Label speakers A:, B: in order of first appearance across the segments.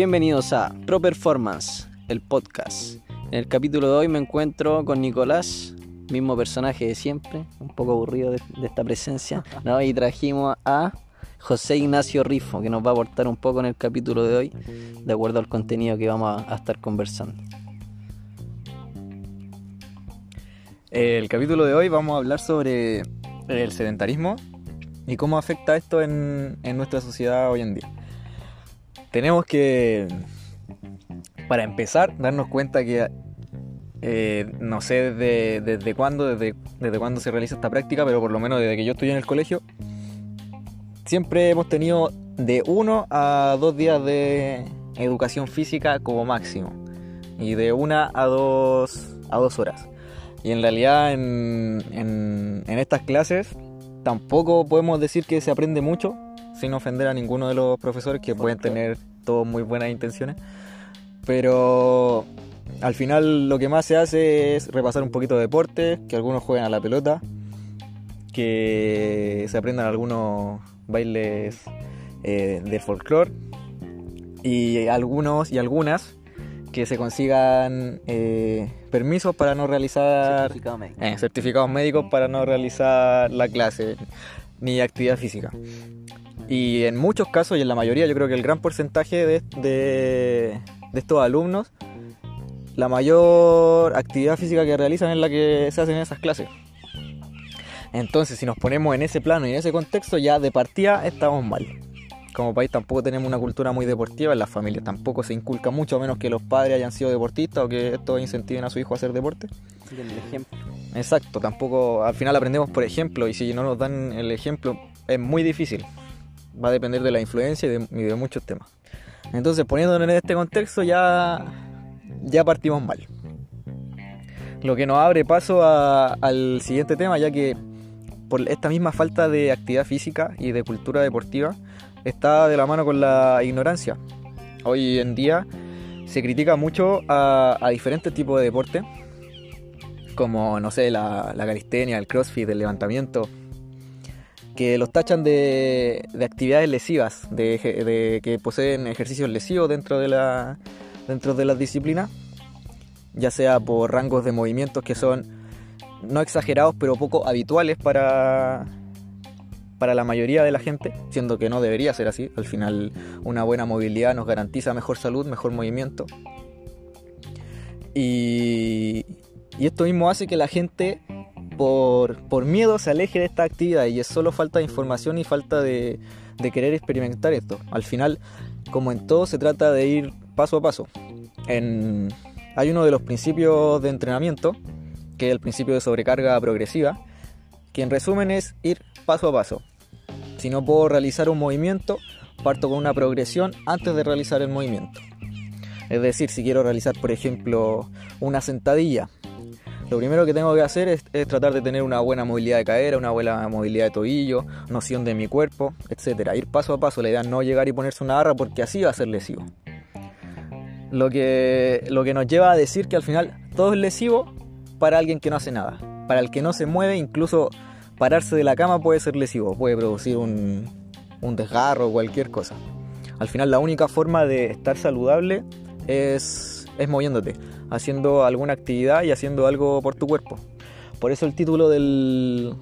A: Bienvenidos a Pro Performance, el podcast. En el capítulo de hoy me encuentro con Nicolás, mismo personaje de siempre, un poco aburrido de, esta presencia, ¿no? y trajimos a José Ignacio Rifo, que nos va a aportar un poco en el capítulo de hoy, de acuerdo al contenido que vamos a, estar conversando.
B: El capítulo de hoy vamos a hablar sobre el sedentarismo y cómo afecta esto en, nuestra sociedad hoy en día. Tenemos que, para empezar, darnos cuenta que eh, no sé desde, desde cuándo, desde, desde cuándo se realiza esta práctica, pero por lo menos desde que yo estoy en el colegio, siempre hemos tenido de uno a dos días de educación física como máximo. Y de una a dos, a dos horas. Y en realidad en, en estas clases tampoco podemos decir que se aprende mucho, sin ofender a ninguno de los profesores que pueden tener todos muy buenas intenciones. Pero al final lo que más se hace es repasar un poquito de deporte, que algunos jueguen a la pelota, que se aprendan algunos bailes eh, de folclore y algunos y algunas que se consigan eh, permisos para no realizar eh, certificados médicos para no realizar la clase ni actividad física. Y en muchos casos, y en la mayoría, yo creo que el gran porcentaje de, de, estos alumnos, la mayor actividad física que realizan es la que se hace en esas clases. Entonces, si nos ponemos en ese plano y en ese contexto, ya de partida estamos mal como país tampoco tenemos una cultura muy deportiva en las familias, tampoco se inculca mucho, a menos que los padres hayan sido deportistas o que estos incentiven a su hijo a hacer deporte.
A: el ejemplo.
B: Exacto, tampoco, al final aprendemos por ejemplo y si no nos dan el ejemplo es muy difícil, va a depender de la influencia y de, muchos temas. Entonces poniéndonos en este contexto ya, ya partimos mal. Lo que nos abre paso al siguiente tema, ya que por esta misma falta de actividad física y de cultura deportiva, está de la mano con la ignorancia. Hoy en día se critica mucho a, diferentes tipos de deporte, como, no sé, la, la calistenia, el crossfit, el levantamiento, que los tachan de, actividades lesivas, de, que poseen ejercicios lesivos dentro de, la, dentro de las disciplinas, ya sea por rangos de movimientos que son no exagerados, pero poco habituales para, para la mayoría de la gente, siendo que no debería ser así. Al final una buena movilidad nos garantiza mejor salud, mejor movimiento. Y, esto mismo hace que la gente por, miedo se aleje de esta actividad y es solo falta de información y falta de, querer experimentar esto. Al final, como en todo, se trata de ir paso a paso. Hay uno de los principios de entrenamiento, que es el principio de sobrecarga progresiva, que en resumen es ir paso a paso. Si no puedo realizar un movimiento, parto con una progresión antes de realizar el movimiento. Es decir, si quiero realizar, por ejemplo, una sentadilla, lo primero que tengo que hacer es, tratar de tener una buena movilidad de cadera, una buena movilidad de tobillo, noción de mi cuerpo, etc. Ir paso a paso, la idea es no llegar y ponerse una barra porque así va a ser lesivo. Lo que, lo que nos lleva a decir que al final todo es lesivo para alguien que no hace nada. Para el que no se mueve, incluso pararse de la cama puede ser lesivo, puede producir un, desgarro o cualquier cosa. Al final la única forma de estar saludable es, es moviéndote, haciendo alguna actividad y haciendo algo por tu cuerpo. Por eso el título de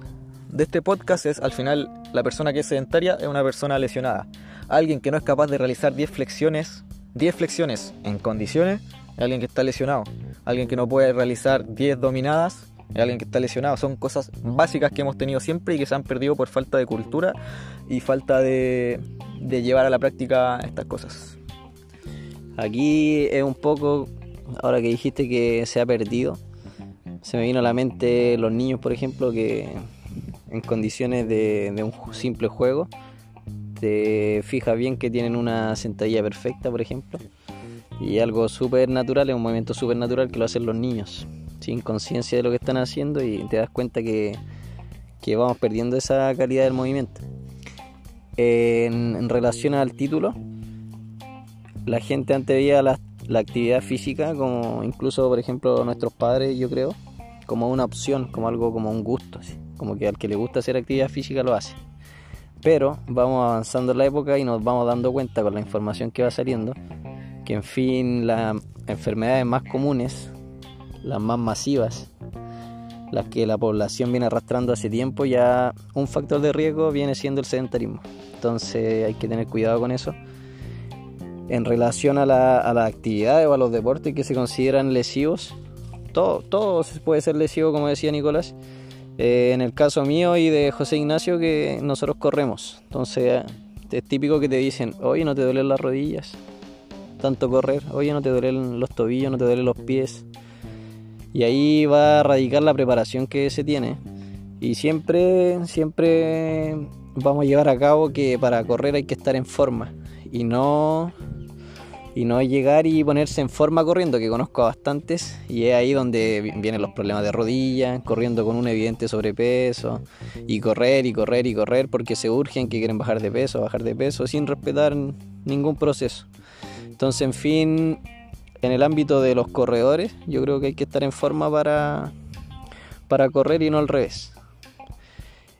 B: este podcast es al final la persona que es sedentaria es una persona lesionada. Alguien que no es capaz de realizar 10 flexiones, 10 flexiones en condiciones, es alguien que está lesionado. Alguien que no puede realizar 10 dominadas es alguien que está lesionado. Son cosas básicas que hemos tenido siempre y que se han perdido por falta de cultura y falta de, llevar a la práctica estas cosas.
A: Aquí es un poco, ahora que dijiste que se ha perdido, se me vino a la mente los niños, por ejemplo, que en condiciones de, un simple juego, te fijas bien que tienen una sentadilla perfecta, por ejemplo, y algo súper natural, es un movimiento súper natural que lo hacen los niños sin conciencia de lo que están haciendo y te das cuenta que, vamos perdiendo esa calidad del movimiento. En, relación al título, la gente antes veía la, actividad física como incluso, por ejemplo, nuestros padres, yo creo, como una opción, como algo como un gusto, como que al que le gusta hacer actividad física lo hace. Pero vamos avanzando en la época y nos vamos dando cuenta con la información que va saliendo que en fin las enfermedades más comunes, las más masivas, las que la población viene arrastrando hace tiempo, ya un factor de riesgo viene siendo el sedentarismo. Entonces hay que tener cuidado con eso. En relación a, la, a las actividades o a los deportes que se consideran lesivos, todo, todo puede ser lesivo, como decía Nicolás. Eh, en el caso mío y de José Ignacio, que nosotros corremos. Entonces es típico que te dicen, oye, no te duelen las rodillas, tanto correr, oye, no te duelen los tobillos, no te duelen los pies. Y ahí va a radicar la preparación que se tiene. Y siempre, siempre vamos a llevar a cabo que para correr hay que estar en forma y no y no llegar y ponerse en forma corriendo, que conozco a bastantes, y es ahí donde vienen los problemas de rodillas, corriendo con un evidente sobrepeso, y correr y correr y correr porque se urgen que quieren bajar de peso, bajar de peso, sin respetar ningún proceso. Entonces, en fin, en el ámbito de los corredores, yo creo que hay que estar en forma para, para correr y no al revés.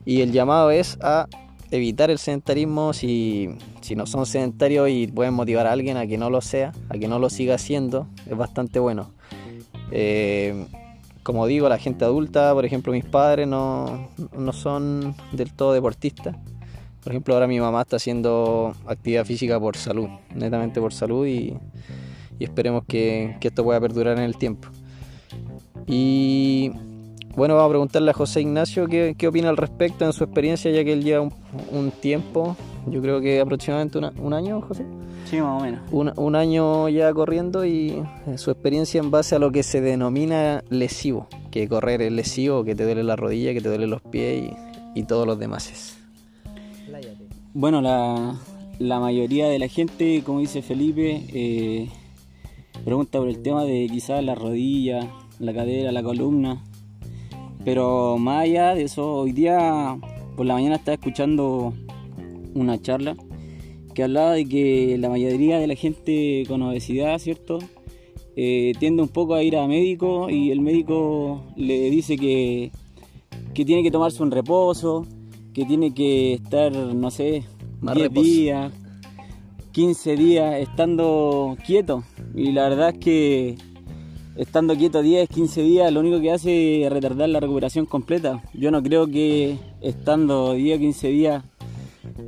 A: Y el llamado es a evitar el sedentarismo si, no son sedentarios y pueden motivar a alguien a que no lo sea, a que no lo siga haciendo, es bastante bueno. Eh, como digo, la gente adulta, por ejemplo mis padres no, son del todo deportistas. Por ejemplo, ahora mi mamá está haciendo actividad física por salud, netamente por salud y, esperemos que, que esto pueda perdurar en el tiempo. Y bueno, vamos a preguntarle a José Ignacio qué, opina al respecto en su experiencia, ya que él lleva un, tiempo, yo creo que aproximadamente un año, José.
C: Sí, más o menos.
A: Un, año ya corriendo y su experiencia en base a lo que se denomina lesivo, que correr es lesivo, que te duele la rodilla, que te duele los pies y, todos los demás.
C: Bueno, la, mayoría de la gente, como dice Felipe, eh, pregunta por el tema de quizás la rodilla, la cadera, la columna. Pero más allá de eso, hoy día por la mañana estaba escuchando una charla que hablaba de que la mayoría de la gente con obesidad, ¿cierto? Eh, tiende un poco a ir a médico y el médico le dice que, que tiene que tomarse un reposo, que tiene que estar, no sé, Más 10 días, 15 días estando quieto. Y la verdad es que estando quieto 10, 15 días, lo único que hace es retardar la recuperación completa. Yo no creo que estando 10, 15 días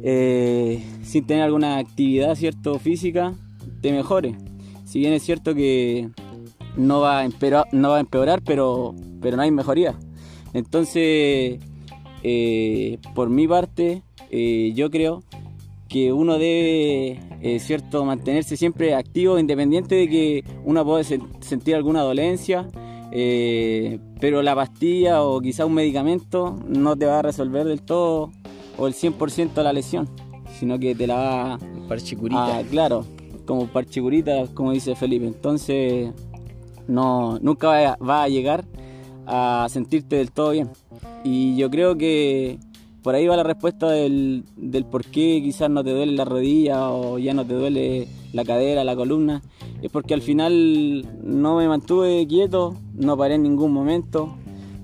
C: eh, sin tener alguna actividad cierto física te mejore. Si bien es cierto que no va a empeorar, no va a empeorar pero, pero no hay mejoría. Entonces, eh, por mi parte, eh, yo creo que uno debe, eh, cierto, mantenerse siempre activo, independiente de que uno pueda sentir alguna dolencia, eh, pero la pastilla o quizá un medicamento no te va a resolver del todo o el 100% la lesión, sino que te la va
A: parchicurita.
C: claro, como parchicurita, como dice Felipe. Entonces, no, nunca va va a llegar a sentirte del todo bien. Y yo creo que por ahí va la respuesta del, del por qué quizás no te duele la rodilla o ya no te duele la cadera, la columna. Es porque al final no me mantuve quieto, no paré en ningún momento.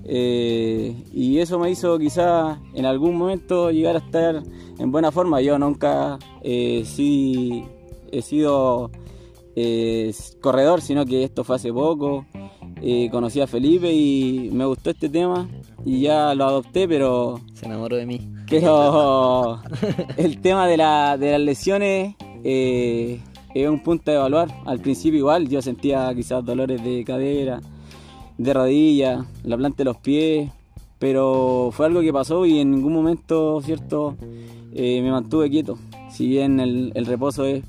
C: Eh, y eso me hizo quizás en algún momento llegar a estar en buena forma. Yo nunca eh, sí, he sido eh, corredor, sino que esto fue hace poco. conocí a Felipe y me gustó este tema y ya lo adopté, pero...
A: Se enamoró de mí.
C: Pero el tema de, la, de las lesiones eh, es un punto a evaluar. Al principio igual yo sentía quizás dolores de cadera, de rodilla, la planta de los pies, pero fue algo que pasó y en ningún momento, ¿cierto? Eh, me mantuve quieto. Si bien el, el reposo es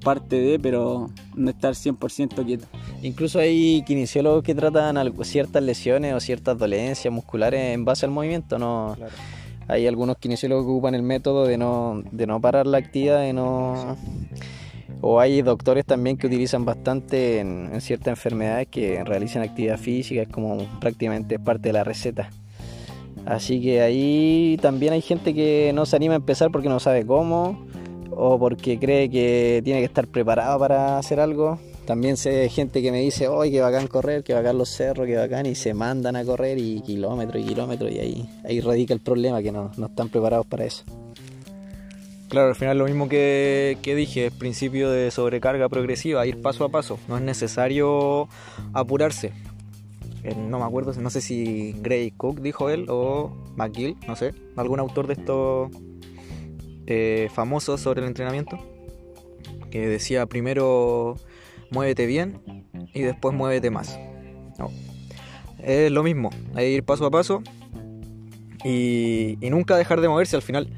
C: parte de, pero no estar 100% quieto.
A: Incluso hay kinesiólogos que tratan ciertas lesiones o ciertas dolencias musculares en base al movimiento, ¿no? Hay algunos kinesiólogos que ocupan el método de no, de no parar la actividad, de no... O hay doctores también que utilizan bastante en, en ciertas enfermedades que realizan actividad física, es como prácticamente parte de la receta. Así que ahí también hay gente que no se anima a empezar porque no sabe cómo o porque cree que tiene que estar preparado para hacer algo. También sé gente que me dice, hoy que bacán correr, que bacán los cerros, que bacán, y se mandan a correr y kilómetros y kilómetros, y ahí, radica el problema, que no, están preparados para eso.
B: Claro, al final lo mismo que, dije, es principio de sobrecarga progresiva, ir paso a paso. No es necesario apurarse. No me acuerdo, no sé si Gray Cook dijo él o McGill, no sé, algún autor de estos famosos sobre el entrenamiento, que decía primero muévete bien y después muévete más. No. Es lo mismo, hay que ir paso a paso y, y nunca dejar de moverse al final.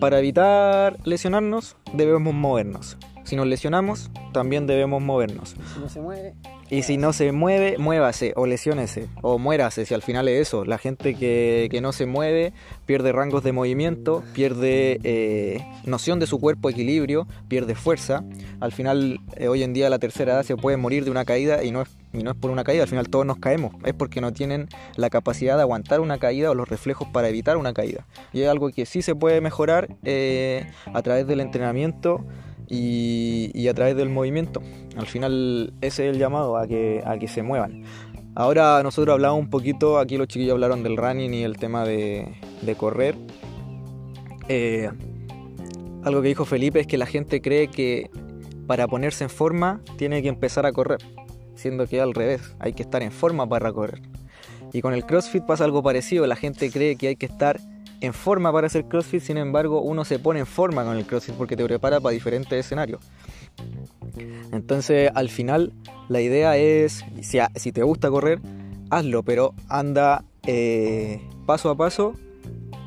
B: Para evitar lesionarnos debemos movernos. Si nos lesionamos, también debemos movernos.
A: Si no se mueve,
B: Y si no se mueve, muévase o lesiónese o muérase, si al final es eso. La gente que, que no se mueve pierde rangos de movimiento, pierde eh, noción de su cuerpo, equilibrio, pierde fuerza. Al final, eh, hoy en día, la tercera edad se puede morir de una caída y no, es, y no es por una caída, al final todos nos caemos. Es porque no tienen la capacidad de aguantar una caída o los reflejos para evitar una caída. Y es algo que sí se puede mejorar eh, a través del entrenamiento y, y a través del movimiento. Al final ese es el llamado a que, a que se muevan. Ahora nosotros hablamos un poquito, aquí los chiquillos hablaron del running y el tema de, de correr. Eh, algo que dijo Felipe es que la gente cree que para ponerse en forma tiene que empezar a correr, siendo que al revés, hay que estar en forma para correr. Y con el CrossFit pasa algo parecido, la gente cree que hay que estar en forma para hacer CrossFit, sin embargo uno se pone en forma con el CrossFit porque te prepara para diferentes escenarios. Entonces al final la idea es, si, te gusta correr, hazlo, pero anda eh, paso a paso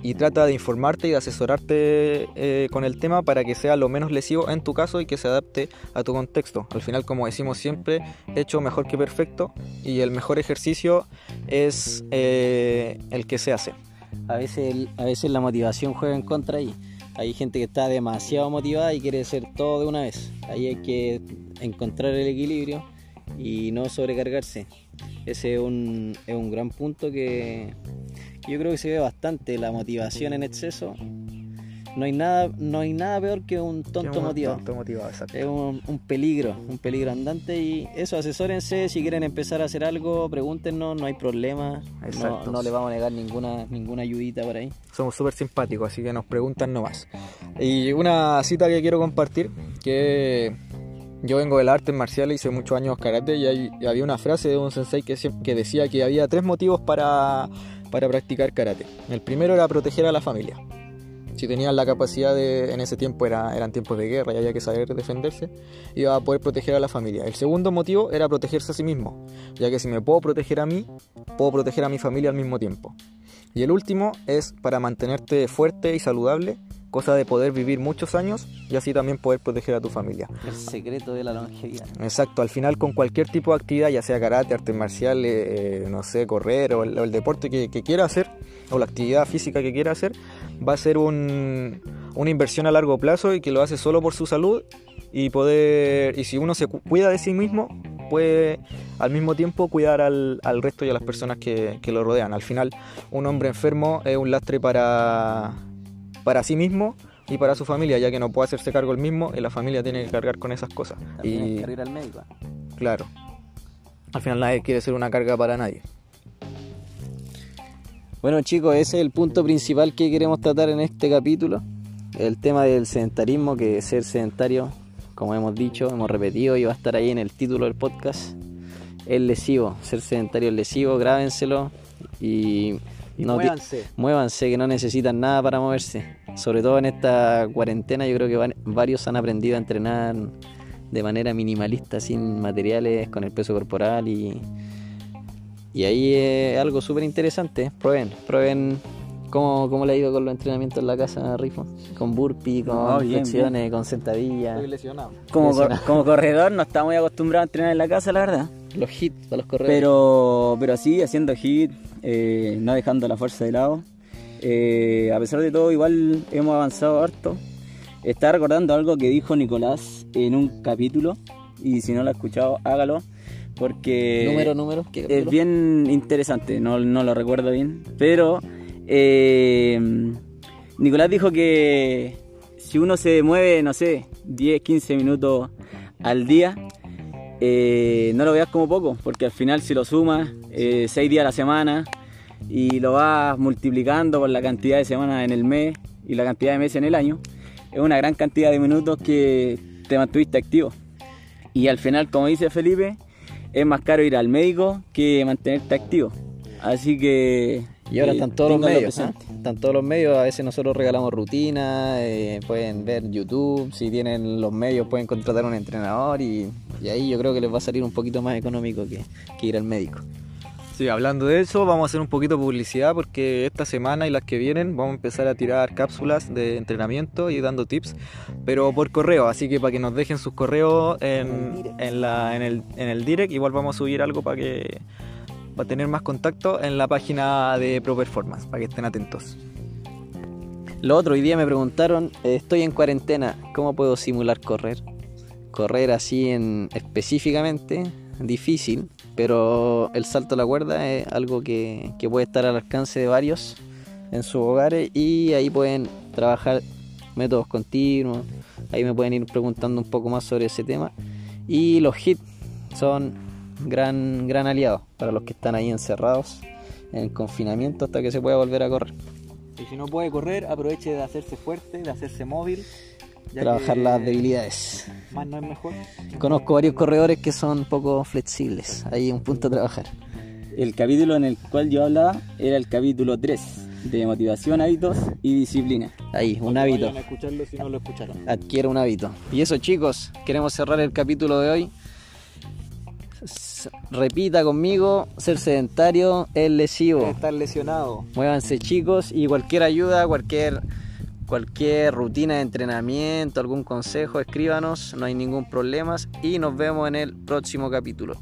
B: y trata de informarte y de asesorarte eh, con el tema para que sea lo menos lesivo en tu caso y que se adapte a tu contexto. Al final, como decimos siempre, hecho mejor que perfecto y el mejor ejercicio es eh, el que se hace.
A: A veces, a veces la motivación juega en contra ahí. Hay gente que está demasiado motivada y quiere hacer todo de una vez. Ahí hay que encontrar el equilibrio y no sobrecargarse. Ese es un, es un gran punto que yo creo que se ve bastante. La motivación en exceso. No hay nada, no hay nada peor que un tonto
B: Un
A: motivado.
B: tonto motivado, exacto.
A: Es un, un peligro, un peligro andante y eso, asesórense, si quieren empezar a hacer algo, pregúntenos, no hay problema, no,
B: Exacto.
A: no le vamos a negar ninguna, ninguna ayudita por ahí.
B: Somos súper simpáticos, así que nos preguntan nomás. Y una cita que quiero compartir, que yo vengo de las artes marciales, hice muchos años karate y, hay- y había una frase de un sensei que, que decía que había tres motivos para, para practicar karate. El primero era proteger a la familia. Si tenían la capacidad de, en ese tiempo era, eran tiempos de guerra y había que saber defenderse, iba a poder proteger a la familia. El segundo motivo era protegerse a sí mismo, ya que si me puedo proteger a mí, puedo proteger a mi familia al mismo tiempo. Y el último es para mantenerte fuerte y saludable, cosa de poder vivir muchos años y así también poder proteger a tu familia.
A: El secreto de la longevidad.
B: Exacto, al final con cualquier tipo de actividad, ya sea karate, artes marciales, eh, no sé, correr o el, o el deporte que, que quiera hacer, o la actividad física que quiera hacer, va a ser un- una inversión a largo plazo y que lo hace solo por su salud y poder, y si uno se cu- cuida de sí mismo, puede al mismo tiempo cuidar al, al resto y a las personas que, que lo rodean. Al final, un hombre enfermo es un lastre para, para sí mismo y para su familia, ya que no puede hacerse cargo el mismo y la familia tiene que cargar con esas cosas.
A: También hay
B: Y
A: que ir al médico.
B: claro, al final nadie quiere ser una carga para nadie.
A: Bueno chicos, ese es el punto principal que queremos tratar en este capítulo. El tema del sedentarismo, que ser sedentario, como hemos dicho, hemos repetido y va a estar ahí en el título del podcast, es lesivo. Ser sedentario es lesivo, grábenselo y, no ti- muévanse, que no necesitan nada para moverse. Sobre todo en esta cuarentena, yo creo que van- varios han aprendido a entrenar de manera minimalista, sin materiales, con el peso corporal y, y ahí es algo súper interesante. Prueben, prueben cómo, cómo le ha ido con los entrenamientos en la casa, Rifo. Con burpee, con
C: No, bien,
A: flexiones, con sentadillas.
B: lesionado.
C: Como, cor-
A: Lesionado.
C: como corredor no está muy acostumbrado a entrenar en la casa, la verdad.
A: Los hits para los corredores.
C: Pero, pero sí, haciendo hit, eh, no dejando la fuerza de lado. Eh, a pesar de todo, igual hemos avanzado harto. Estaba recordando algo que dijo Nicolás en un capítulo. Y si no lo ha escuchado, hágalo. Porque
A: número, número. ¿qué
C: es bien interesante, no, no lo recuerdo bien. Pero eh, Nicolás dijo que si uno se mueve, no sé, 10, 15 minutos al día, eh, no lo veas como poco, porque al final si lo sumas 6 días a la semana y lo vas multiplicando por la cantidad de semanas en el mes y la cantidad de meses en el año, es una gran cantidad de minutos que te mantuviste activo. Y al final, como dice Felipe, es más caro ir al médico que mantenerte activo. Así que...
A: Y ahora están todos los medios, ¿eh? están todos los medios, a veces nosotros regalamos rutinas, eh, pueden ver YouTube, si tienen los medios pueden contratar un entrenador y, ahí yo creo que les va a salir un poquito más económico que, que ir al médico.
B: Sí, hablando de eso, vamos a hacer un poquito de publicidad porque esta semana y las que vienen vamos a empezar a tirar cápsulas de entrenamiento y dando tips, pero por correo, así que para que nos dejen sus correos en, la, en, el, en el direct, igual vamos a subir algo para que para tener más contacto en la página de Pro Performance, para que estén atentos.
A: Lo otro, hoy día me preguntaron, eh, estoy en cuarentena, ¿cómo puedo simular correr? Correr así en específicamente, difícil, pero el salto a la cuerda es algo que, puede estar al alcance de varios en sus hogares y ahí pueden trabajar métodos continuos, ahí me pueden ir preguntando un poco más sobre ese tema. Y los hits son gran, gran aliados para los que están ahí encerrados en el confinamiento hasta que se pueda volver a correr.
B: Y si no puede correr, aproveche de hacerse fuerte, de hacerse móvil
A: trabajar las debilidades.
B: Más no es mejor.
A: Conozco varios corredores que son poco flexibles, ahí un punto a trabajar.
C: El capítulo en el cual yo hablaba era el capítulo 3 de motivación, hábitos y disciplina.
A: Ahí, un hábito.
B: A escucharlo si no lo escucharon.
A: Adquiere un hábito. Y eso chicos, queremos cerrar el capítulo de hoy. Repita conmigo, ser sedentario es lesivo.
B: Estar lesionado.
A: Muévanse chicos y cualquier ayuda, cualquier cualquier rutina de entrenamiento, algún consejo, escríbanos, no hay ningún problema y nos vemos en el próximo capítulo.